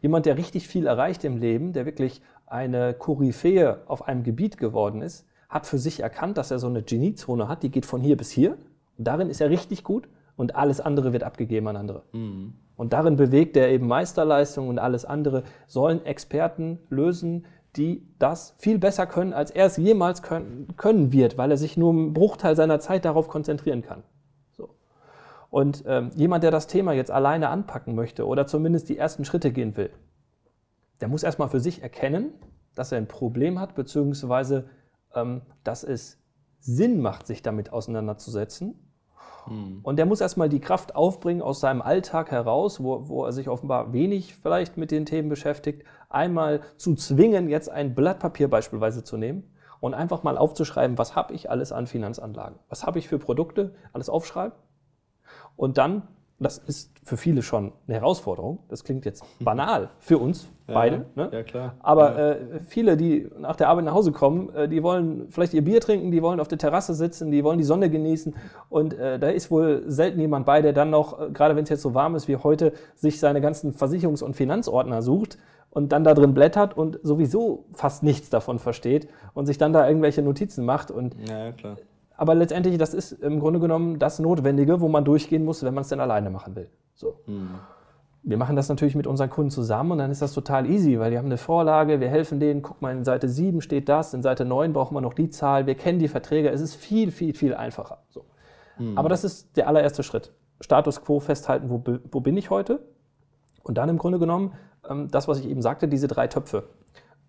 Jemand, der richtig viel erreicht im Leben, der wirklich eine Koryphäe auf einem Gebiet geworden ist, hat für sich erkannt, dass er so eine Geniezone hat, die geht von hier bis hier. Und darin ist er richtig gut und alles andere wird abgegeben an andere. Mhm. Und darin bewegt er eben Meisterleistung und alles andere sollen Experten lösen, die das viel besser können, als er es jemals können, können wird, weil er sich nur einen Bruchteil seiner Zeit darauf konzentrieren kann. So. Und ähm, jemand, der das Thema jetzt alleine anpacken möchte oder zumindest die ersten Schritte gehen will, der muss erstmal für sich erkennen, dass er ein Problem hat, beziehungsweise ähm, dass es Sinn macht, sich damit auseinanderzusetzen. Hm. Und der muss erstmal die Kraft aufbringen aus seinem Alltag heraus, wo, wo er sich offenbar wenig vielleicht mit den Themen beschäftigt, einmal zu zwingen, jetzt ein Blatt Papier beispielsweise zu nehmen und einfach mal aufzuschreiben, was habe ich alles an Finanzanlagen, was habe ich für Produkte, alles aufschreiben und dann das ist für viele schon eine Herausforderung. Das klingt jetzt banal für uns ja, beide.
Ne? Ja, klar.
Aber
ja.
Äh, viele, die nach der Arbeit nach Hause kommen, äh, die wollen vielleicht ihr Bier trinken, die wollen auf der Terrasse sitzen, die wollen die Sonne genießen. Und äh, da ist wohl selten jemand bei, der dann noch, äh, gerade wenn es jetzt so warm ist wie heute, sich seine ganzen Versicherungs- und Finanzordner sucht und dann da drin blättert und sowieso fast nichts davon versteht und sich dann da irgendwelche Notizen macht. Und
ja, klar
aber letztendlich, das ist im Grunde genommen das Notwendige, wo man durchgehen muss, wenn man es denn alleine machen will. So. Mhm. Wir machen das natürlich mit unseren Kunden zusammen und dann ist das total easy, weil die haben eine Vorlage, wir helfen denen, guck mal, in Seite 7 steht das, in Seite 9 brauchen wir noch die Zahl, wir kennen die Verträge, es ist viel, viel, viel einfacher. So. Mhm. Aber das ist der allererste Schritt. Status quo festhalten, wo, wo bin ich heute? Und dann im Grunde genommen, ähm, das, was ich eben sagte, diese drei Töpfe.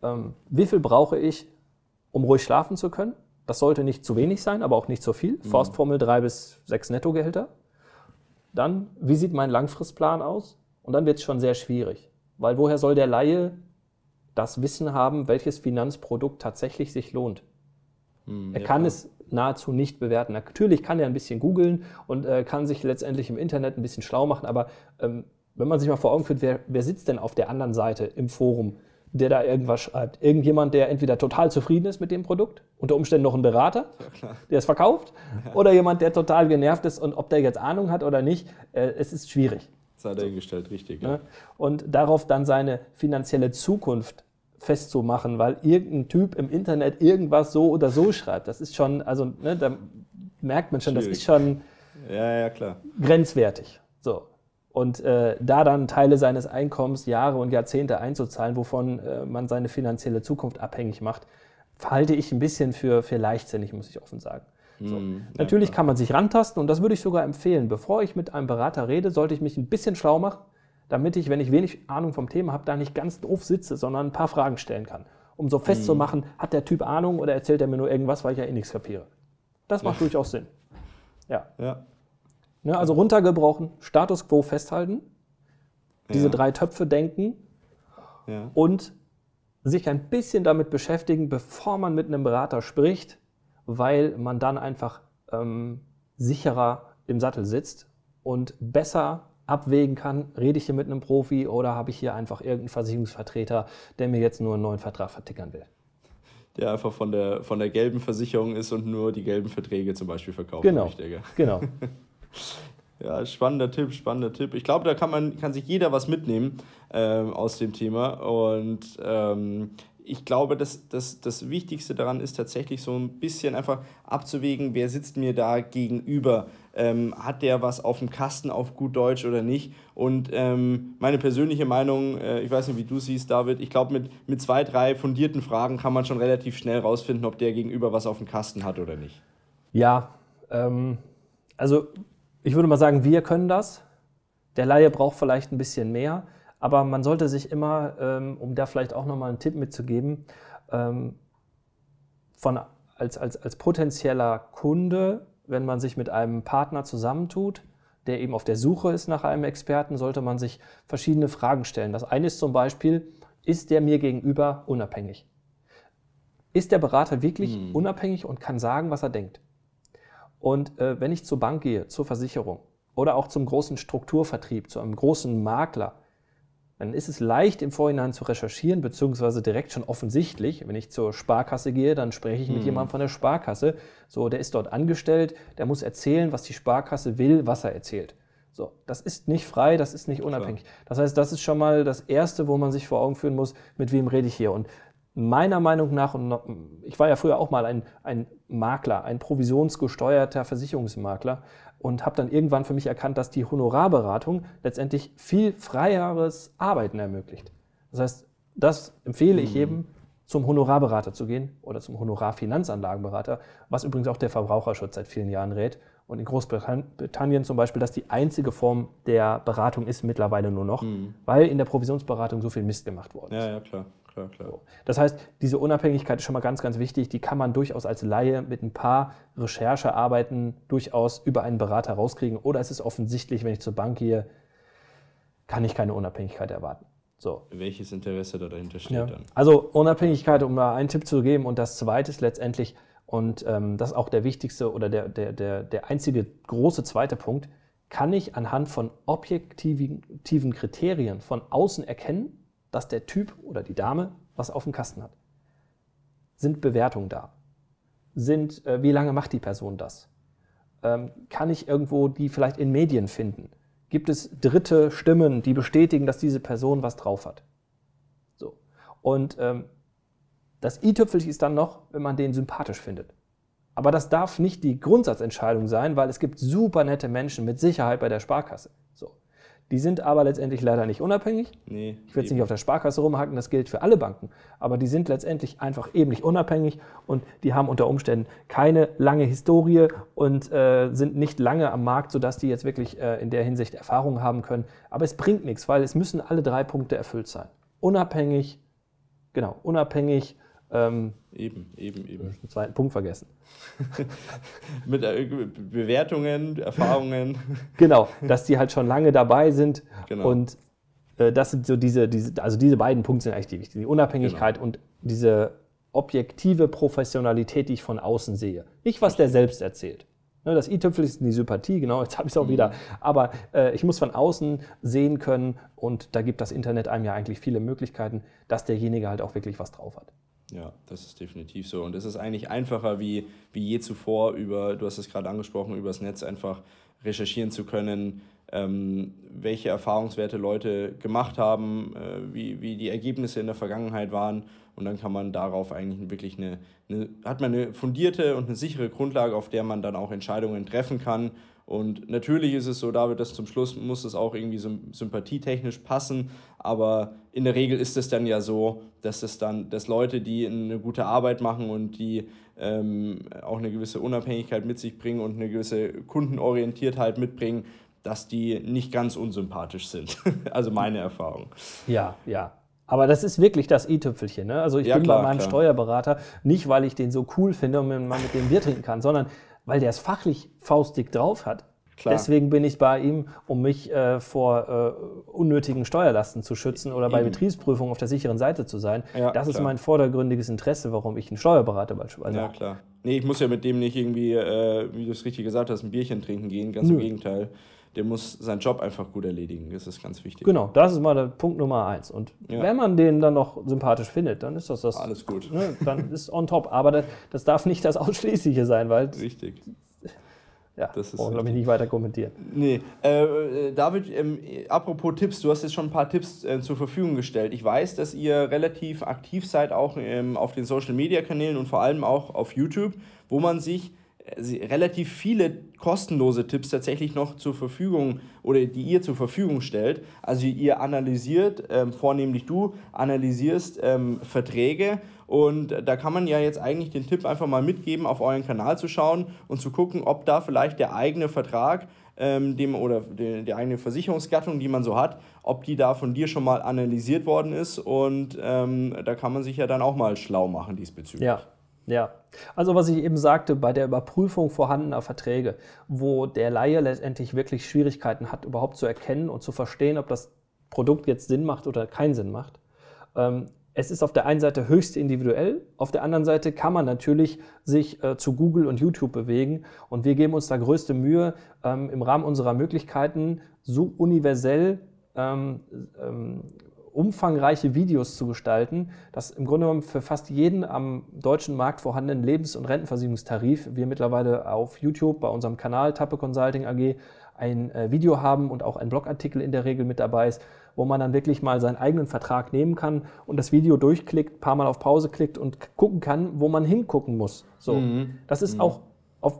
Ähm, wie viel brauche ich, um ruhig schlafen zu können? Das sollte nicht zu wenig sein, aber auch nicht zu viel. Mhm. Faustformel drei bis sechs Nettogehälter. Dann, wie sieht mein Langfristplan aus? Und dann wird es schon sehr schwierig. Weil woher soll der Laie das Wissen haben, welches Finanzprodukt tatsächlich sich lohnt? Hm, er ja, kann es nahezu nicht bewerten. Natürlich kann er ein bisschen googeln und äh, kann sich letztendlich im Internet ein bisschen schlau machen, aber ähm, wenn man sich mal vor Augen führt, wer, wer sitzt denn auf der anderen Seite im Forum, der da irgendwas schreibt? Irgendjemand, der entweder total zufrieden ist mit dem Produkt, unter Umständen noch ein Berater, ja, der es verkauft, ja. oder jemand, der total genervt ist und ob der jetzt Ahnung hat oder nicht, äh, es ist schwierig.
Sei dahingestellt, richtig. Ja.
Und darauf dann seine finanzielle Zukunft festzumachen, weil irgendein Typ im Internet irgendwas so oder so schreibt. Das ist schon, also ne, da merkt man schon, Schwierig. das ist schon
ja, ja, klar.
grenzwertig. So. Und äh, da dann Teile seines Einkommens Jahre und Jahrzehnte einzuzahlen, wovon äh, man seine finanzielle Zukunft abhängig macht, verhalte ich ein bisschen für, für leichtsinnig, muss ich offen sagen. So. Mm, Natürlich kann man sich rantasten und das würde ich sogar empfehlen. Bevor ich mit einem Berater rede, sollte ich mich ein bisschen schlau machen damit ich, wenn ich wenig Ahnung vom Thema habe, da nicht ganz doof sitze, sondern ein paar Fragen stellen kann. Um so festzumachen, mhm. hat der Typ Ahnung oder erzählt er mir nur irgendwas, weil ich ja eh nichts kapiere. Das macht ja. durchaus Sinn. Ja. ja. Ne, also runtergebrochen, Status quo festhalten, diese ja. drei Töpfe denken ja. und sich ein bisschen damit beschäftigen, bevor man mit einem Berater spricht, weil man dann einfach ähm, sicherer im Sattel sitzt und besser abwägen kann, rede ich hier mit einem Profi oder habe ich hier einfach irgendeinen Versicherungsvertreter, der mir jetzt nur einen neuen Vertrag vertickern will.
Der einfach von der, von der gelben Versicherung ist und nur die gelben Verträge zum Beispiel verkauft.
Genau. genau.
ja, spannender Tipp, spannender Tipp. Ich glaube, da kann, man, kann sich jeder was mitnehmen ähm, aus dem Thema. Und ähm, ich glaube, dass, dass das Wichtigste daran ist tatsächlich so ein bisschen einfach abzuwägen, wer sitzt mir da gegenüber. Ähm, hat der was auf dem Kasten auf gut Deutsch oder nicht? Und ähm, meine persönliche Meinung, äh, ich weiß nicht, wie du siehst, David, ich glaube, mit, mit zwei, drei fundierten Fragen kann man schon relativ schnell rausfinden, ob der gegenüber was auf dem Kasten hat oder nicht.
Ja, ähm, also ich würde mal sagen, wir können das. Der Laie braucht vielleicht ein bisschen mehr. Aber man sollte sich immer, ähm, um da vielleicht auch nochmal einen Tipp mitzugeben, ähm, von, als, als, als potenzieller Kunde, wenn man sich mit einem Partner zusammentut, der eben auf der Suche ist nach einem Experten, sollte man sich verschiedene Fragen stellen. Das eine ist zum Beispiel, ist der mir gegenüber unabhängig? Ist der Berater wirklich hm. unabhängig und kann sagen, was er denkt? Und äh, wenn ich zur Bank gehe, zur Versicherung oder auch zum großen Strukturvertrieb, zu einem großen Makler, dann ist es leicht im Vorhinein zu recherchieren, beziehungsweise direkt schon offensichtlich. Wenn ich zur Sparkasse gehe, dann spreche ich mit hm. jemandem von der Sparkasse. So, der ist dort angestellt, der muss erzählen, was die Sparkasse will, was er erzählt. So, das ist nicht frei, das ist nicht unabhängig. Klar. Das heißt, das ist schon mal das Erste, wo man sich vor Augen führen muss, mit wem rede ich hier. Und meiner Meinung nach, und ich war ja früher auch mal ein, ein Makler, ein provisionsgesteuerter Versicherungsmakler, und habe dann irgendwann für mich erkannt, dass die Honorarberatung letztendlich viel freieres Arbeiten ermöglicht. Das heißt, das empfehle ich mhm. jedem, zum Honorarberater zu gehen oder zum Honorarfinanzanlagenberater, was übrigens auch der Verbraucherschutz seit vielen Jahren rät. Und in Großbritannien zum Beispiel, dass die einzige Form der Beratung ist mittlerweile nur noch, mhm. weil in der Provisionsberatung so viel Mist gemacht worden ist.
Ja, ja, klar klar, klar. So.
Das heißt, diese Unabhängigkeit ist schon mal ganz, ganz wichtig. Die kann man durchaus als Laie mit ein paar Recherchearbeiten durchaus über einen Berater rauskriegen. Oder es ist offensichtlich, wenn ich zur Bank gehe, kann ich keine Unabhängigkeit erwarten. So.
Welches Interesse da dahinter steht
ja.
dann?
Also Unabhängigkeit, um mal einen Tipp zu geben. Und das Zweite ist letztendlich, und ähm, das ist auch der wichtigste oder der, der, der, der einzige große zweite Punkt, kann ich anhand von objektiven Kriterien von außen erkennen, dass der Typ oder die Dame was auf dem Kasten hat? Sind Bewertungen da? Sind, äh, wie lange macht die Person das? Ähm, kann ich irgendwo die vielleicht in Medien finden? Gibt es dritte Stimmen, die bestätigen, dass diese Person was drauf hat? So. Und ähm, das i-Tüpfelchen ist dann noch, wenn man den sympathisch findet. Aber das darf nicht die Grundsatzentscheidung sein, weil es gibt super nette Menschen mit Sicherheit bei der Sparkasse. Die sind aber letztendlich leider nicht unabhängig. Nee, ich will jetzt nicht auf der Sparkasse rumhacken, das gilt für alle Banken. Aber die sind letztendlich einfach eben nicht unabhängig und die haben unter Umständen keine lange Historie und äh, sind nicht lange am Markt, sodass die jetzt wirklich äh, in der Hinsicht Erfahrung haben können. Aber es bringt nichts, weil es müssen alle drei Punkte erfüllt sein. Unabhängig, genau, unabhängig,
ähm, eben, eben, eben.
Den zweiten Punkt vergessen.
Mit Bewertungen, Erfahrungen.
genau, dass die halt schon lange dabei sind genau. und äh, das sind so diese, diese, also diese beiden Punkte sind eigentlich die wichtigen. Die Unabhängigkeit genau. und diese objektive Professionalität, die ich von außen sehe. Nicht, was der selbst erzählt. Ne, das i-Tüpfel ist die Sympathie, genau, jetzt habe ich es auch wieder. Mhm. Aber äh, ich muss von außen sehen können und da gibt das Internet einem ja eigentlich viele Möglichkeiten, dass derjenige halt auch wirklich was drauf hat.
Ja, das ist definitiv so. Und es ist eigentlich einfacher wie, wie je zuvor über, du hast es gerade angesprochen, über das Netz einfach recherchieren zu können, ähm, welche Erfahrungswerte Leute gemacht haben, äh, wie, wie die Ergebnisse in der Vergangenheit waren. Und dann kann man darauf eigentlich wirklich eine, eine, hat man eine fundierte und eine sichere Grundlage, auf der man dann auch Entscheidungen treffen kann. Und natürlich ist es so, David, dass zum Schluss muss es auch irgendwie sympathietechnisch passen, aber in der Regel ist es dann ja so, dass es dann, dass Leute, die eine gute Arbeit machen und die ähm, auch eine gewisse Unabhängigkeit mit sich bringen und eine gewisse Kundenorientiertheit mitbringen, dass die nicht ganz unsympathisch sind. also meine Erfahrung.
Ja, ja. Aber das ist wirklich das i-Tüpfelchen. Ne? Also ich ja, bin klar, bei meinem klar. Steuerberater nicht, weil ich den so cool finde und man mit dem Bier trinken kann, sondern weil der es fachlich faustdick drauf hat. Klar. Deswegen bin ich bei ihm, um mich äh, vor äh, unnötigen Steuerlasten zu schützen oder bei Betriebsprüfungen auf der sicheren Seite zu sein. Ja, das klar. ist mein vordergründiges Interesse, warum ich einen Steuerberater beispielsweise
habe. Ja, klar. Nee, ich muss ja mit dem nicht irgendwie, äh, wie du es richtig gesagt hast, ein Bierchen trinken gehen, ganz Nö. im Gegenteil der muss seinen Job einfach gut erledigen. Das ist ganz wichtig.
Genau, das ist mal der Punkt Nummer eins. Und ja. wenn man den dann noch sympathisch findet, dann ist das das.
Alles gut.
Ne, dann ist on top. Aber das, das, darf nicht das Ausschließliche sein, weil.
Richtig.
Ja, das ist glaube ich nicht weiter kommentieren.
Nee, äh, David, ähm, apropos Tipps, du hast jetzt schon ein paar Tipps äh, zur Verfügung gestellt. Ich weiß, dass ihr relativ aktiv seid, auch ähm, auf den Social Media Kanälen und vor allem auch auf YouTube, wo man sich relativ viele kostenlose Tipps tatsächlich noch zur Verfügung oder die ihr zur Verfügung stellt. Also ihr analysiert, ähm, vornehmlich du analysierst ähm, Verträge und da kann man ja jetzt eigentlich den Tipp einfach mal mitgeben, auf euren Kanal zu schauen und zu gucken, ob da vielleicht der eigene Vertrag ähm, dem, oder die, die eigene Versicherungsgattung, die man so hat, ob die da von dir schon mal analysiert worden ist und ähm, da kann man sich ja dann auch mal schlau machen diesbezüglich.
Ja, ja, also was ich eben sagte, bei der Überprüfung vorhandener Verträge, wo der Laie letztendlich wirklich Schwierigkeiten hat, überhaupt zu erkennen und zu verstehen, ob das Produkt jetzt Sinn macht oder keinen Sinn macht. Ähm, es ist auf der einen Seite höchst individuell, auf der anderen Seite kann man natürlich sich äh, zu Google und YouTube bewegen und wir geben uns da größte Mühe, ähm, im Rahmen unserer Möglichkeiten so universell ähm, ähm, umfangreiche Videos zu gestalten, dass im Grunde genommen für fast jeden am deutschen Markt vorhandenen Lebens- und Rentenversicherungstarif wir mittlerweile auf YouTube bei unserem Kanal Tappe Consulting AG ein äh, Video haben und auch ein Blogartikel in der Regel mit dabei ist, wo man dann wirklich mal seinen eigenen Vertrag nehmen kann und das Video durchklickt, ein paar Mal auf Pause klickt und gucken kann, wo man hingucken muss. So, mhm. das ist mhm. auch auf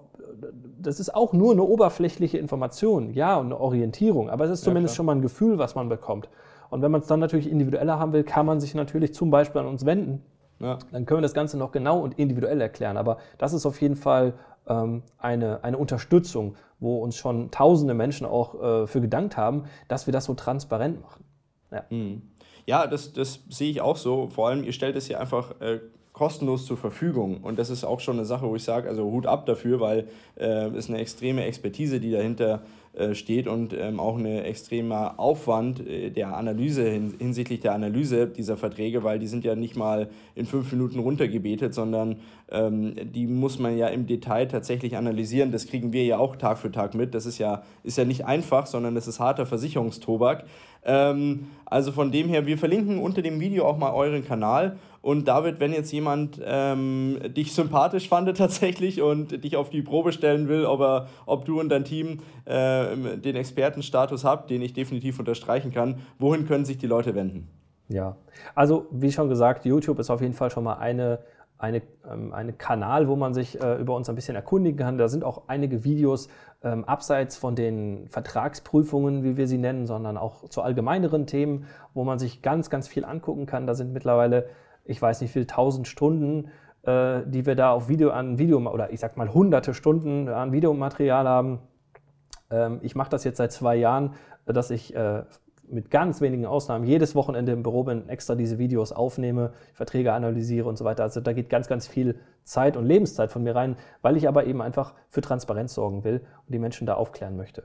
das ist auch nur eine oberflächliche Information, ja, und eine Orientierung, aber es ist zumindest ja, schon mal ein Gefühl, was man bekommt. Und wenn man es dann natürlich individueller haben will, kann man sich natürlich zum Beispiel an uns wenden. Ja. Dann können wir das Ganze noch genau und individuell erklären. Aber das ist auf jeden Fall ähm, eine, eine Unterstützung, wo uns schon tausende Menschen auch äh, für gedankt haben, dass wir das so transparent machen.
Ja, mhm. ja das, das sehe ich auch so. Vor allem, ihr stellt es ja einfach äh, kostenlos zur Verfügung. Und das ist auch schon eine Sache, wo ich sage, also Hut ab dafür, weil äh, es eine extreme Expertise, die dahinter äh, steht und ähm, auch ein extremer Aufwand äh, der Analyse hin, hinsichtlich der Analyse dieser Verträge, weil die sind ja nicht mal in fünf Minuten runtergebetet, sondern ähm, die muss man ja im Detail tatsächlich analysieren. Das kriegen wir ja auch Tag für Tag mit. Das ist ja, ist ja nicht einfach, sondern das ist harter Versicherungstobak. Ähm, also von dem her, wir verlinken unter dem Video auch mal euren Kanal und David, wenn jetzt jemand ähm, dich sympathisch fand tatsächlich und dich auf die Probe stellen will, ob, er, ob du und dein Team äh, den Expertenstatus habt, den ich definitiv unterstreichen kann, wohin können sich die Leute wenden?
Ja, also wie schon gesagt, YouTube ist auf jeden Fall schon mal eine, eine, ähm, eine Kanal, wo man sich äh, über uns ein bisschen erkundigen kann. Da sind auch einige Videos ähm, abseits von den Vertragsprüfungen, wie wir sie nennen, sondern auch zu allgemeineren Themen, wo man sich ganz, ganz viel angucken kann. Da sind mittlerweile ich weiß nicht viel, tausend Stunden, äh, die wir da auf Video an Video oder ich sag mal hunderte Stunden an Videomaterial haben. Ähm, ich mache das jetzt seit zwei Jahren, dass ich äh, mit ganz wenigen Ausnahmen jedes Wochenende im Büro bin, extra diese Videos aufnehme, Verträge analysiere und so weiter. Also da geht ganz, ganz viel Zeit und Lebenszeit von mir rein, weil ich aber eben einfach für Transparenz sorgen will und die Menschen da aufklären möchte.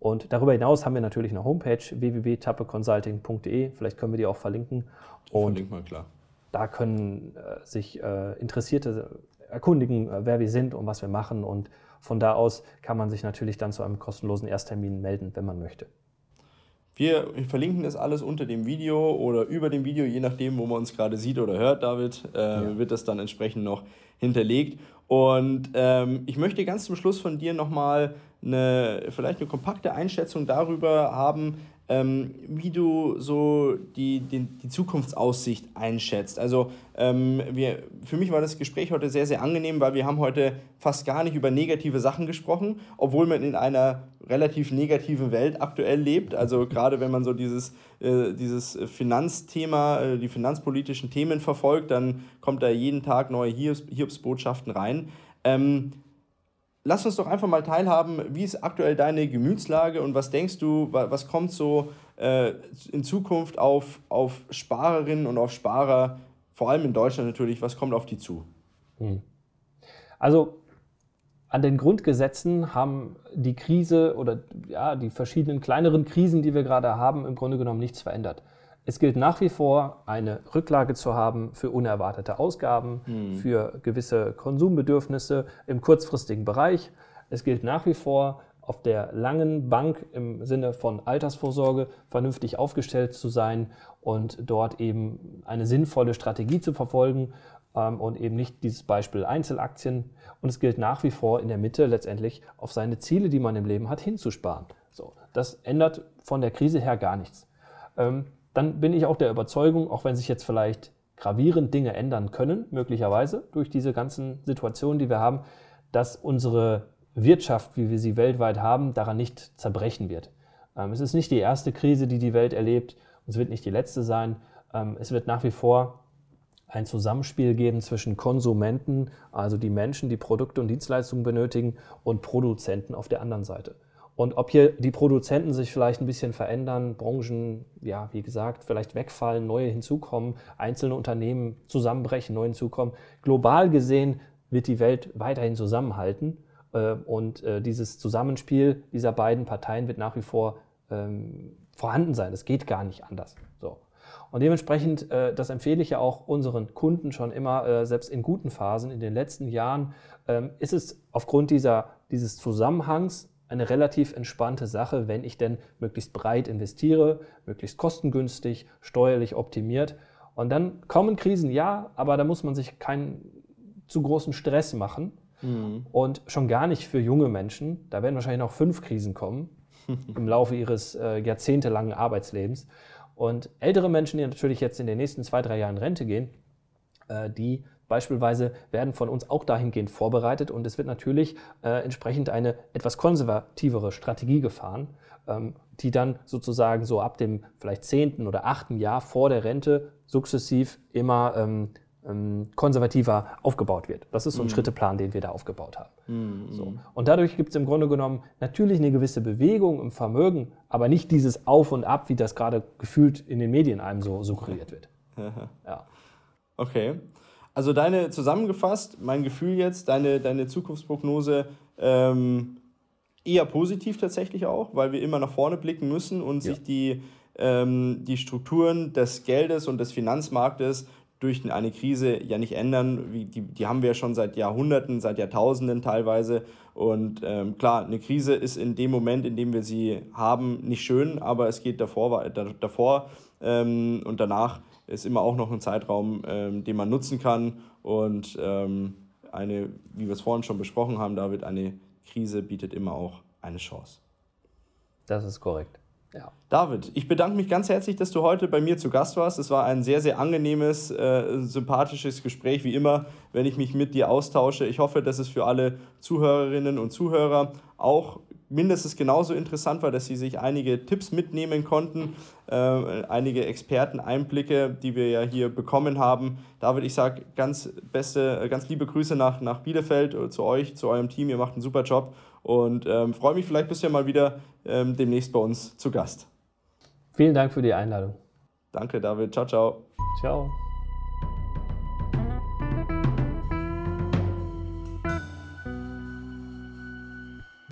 Und darüber hinaus haben wir natürlich eine Homepage www.tappeconsulting.de. Vielleicht können wir die auch verlinken.
Und Verlink mal, klar.
Da können äh, sich äh, Interessierte erkundigen, äh, wer wir sind und was wir machen. Und von da aus kann man sich natürlich dann zu einem kostenlosen Ersttermin melden, wenn man möchte.
Wir verlinken das alles unter dem Video oder über dem Video, je nachdem, wo man uns gerade sieht oder hört, David, äh, ja. wird das dann entsprechend noch hinterlegt. Und ähm, ich möchte ganz zum Schluss von dir nochmal eine, vielleicht eine kompakte Einschätzung darüber haben, ähm, wie du so die, die, die Zukunftsaussicht einschätzt. Also ähm, wir, für mich war das Gespräch heute sehr, sehr angenehm, weil wir haben heute fast gar nicht über negative Sachen gesprochen, obwohl man in einer relativ negativen Welt aktuell lebt. Also gerade wenn man so dieses, äh, dieses Finanzthema, äh, die finanzpolitischen Themen verfolgt, dann kommt da jeden Tag neue Hiobs, Hiobsbotschaften rein. Ähm, lass uns doch einfach mal teilhaben, wie ist aktuell deine Gemütslage und was denkst du, was kommt so äh, in Zukunft auf, auf Sparerinnen und auf Sparer, vor allem in Deutschland natürlich, was kommt auf die zu? Hm.
Also an den Grundgesetzen haben die Krise oder ja, die verschiedenen kleineren Krisen, die wir gerade haben, im Grunde genommen nichts verändert. Es gilt nach wie vor, eine Rücklage zu haben für unerwartete Ausgaben, mhm. für gewisse Konsumbedürfnisse im kurzfristigen Bereich. Es gilt nach wie vor, auf der langen Bank im Sinne von Altersvorsorge vernünftig aufgestellt zu sein und dort eben eine sinnvolle Strategie zu verfolgen ähm, und eben nicht dieses Beispiel Einzelaktien. Und es gilt nach wie vor in der Mitte letztendlich auf seine Ziele, die man im Leben hat, hinzusparen. So, das ändert von der Krise her gar nichts. Ähm, dann bin ich auch der Überzeugung, auch wenn sich jetzt vielleicht gravierend Dinge ändern können, möglicherweise durch diese ganzen Situationen, die wir haben, dass unsere Wirtschaft, wie wir sie weltweit haben, daran nicht zerbrechen wird. Ähm, es ist nicht die erste Krise, die die Welt erlebt es wird nicht die letzte sein. Ähm, es wird nach wie vor ein Zusammenspiel geben zwischen Konsumenten, also die Menschen, die Produkte und Dienstleistungen benötigen, und Produzenten auf der anderen Seite. Und ob hier die Produzenten sich vielleicht ein bisschen verändern, Branchen, ja, wie gesagt, vielleicht wegfallen, neue hinzukommen, einzelne Unternehmen zusammenbrechen, neue hinzukommen. Global gesehen wird die Welt weiterhin zusammenhalten. Äh, und äh, dieses Zusammenspiel dieser beiden Parteien wird nach wie vor ähm, vorhanden sein. Das geht gar nicht anders. So. Und dementsprechend, äh, das empfehle ich ja auch unseren Kunden schon immer, selbst in guten Phasen, in den letzten Jahren, ähm, ist es aufgrund dieser, dieses Zusammenhangs eine relativ entspannte Sache, wenn ich denn möglichst breit investiere, möglichst kostengünstig, steuerlich optimiert. Und dann kommen Krisen, ja, aber da muss man sich keinen zu großen Stress machen. Mhm. Und schon gar nicht für junge Menschen. Da werden wahrscheinlich noch fünf Krisen kommen im Laufe ihres äh, jahrzehntelangen Arbeitslebens. Und ältere Menschen, die natürlich jetzt in den nächsten zwei, drei Jahren Rente gehen, äh, die beispielsweise werden von uns auch dahingehend vorbereitet und es wird natürlich äh, entsprechend eine etwas konservativere Strategie gefahren, ähm, die dann sozusagen so ab dem vielleicht zehnten oder achten Jahr vor der Rente sukzessiv immer ähm, ähm, konservativer aufgebaut wird. Das ist so ein mhm. Schritteplan, den wir da aufgebaut haben. Mhm. So. Und dadurch gibt es im Grunde genommen natürlich eine gewisse Bewegung im Vermögen, aber nicht dieses Auf und Ab, wie das gerade gefühlt in den Medien einem so suggeriert wird.
ja. Okay. Also deine, zusammengefasst, mein Gefühl jetzt, deine, deine Zukunftsprognose ähm, eher positiv tatsächlich auch, weil wir immer nach vorne blicken müssen und ja. sich die, ähm, die Strukturen des Geldes und des Finanzmarktes durch eine Krise ja nicht ändern. Wie, die, die haben wir schon seit Jahrhunderten, seit Jahrtausenden teilweise. Und ähm, klar, eine Krise ist in dem Moment, in dem wir sie haben, nicht schön, aber es geht davor, davor ähm, und danach ist immer auch noch ein Zeitraum, ähm, den man nutzen kann. Und ähm, eine, wie wir es vorhin schon besprochen haben, David, eine Krise bietet immer auch eine Chance.
Das ist korrekt.
Ja. David, ich bedanke mich ganz herzlich, dass du heute bei mir zu Gast warst. Es war ein sehr, sehr angenehmes, äh, sympathisches Gespräch, wie immer, wenn ich mich mit dir austausche. Ich hoffe, dass es für alle Zuhörerinnen und Zuhörer auch mindestens genauso interessant war, dass sie sich einige Tipps mitnehmen konnten, äh, einige Experteneinblicke, die wir ja hier bekommen haben. David, ich sage ganz beste, ganz liebe Grüße nach, nach Bielefeld äh, zu euch, zu eurem Team. Ihr macht einen super Job und ähm, freue mich, vielleicht ja mal wieder ähm, demnächst bei uns zu Gast.
Vielen Dank für die Einladung.
Danke, David. Ciao, ciao.
Ciao.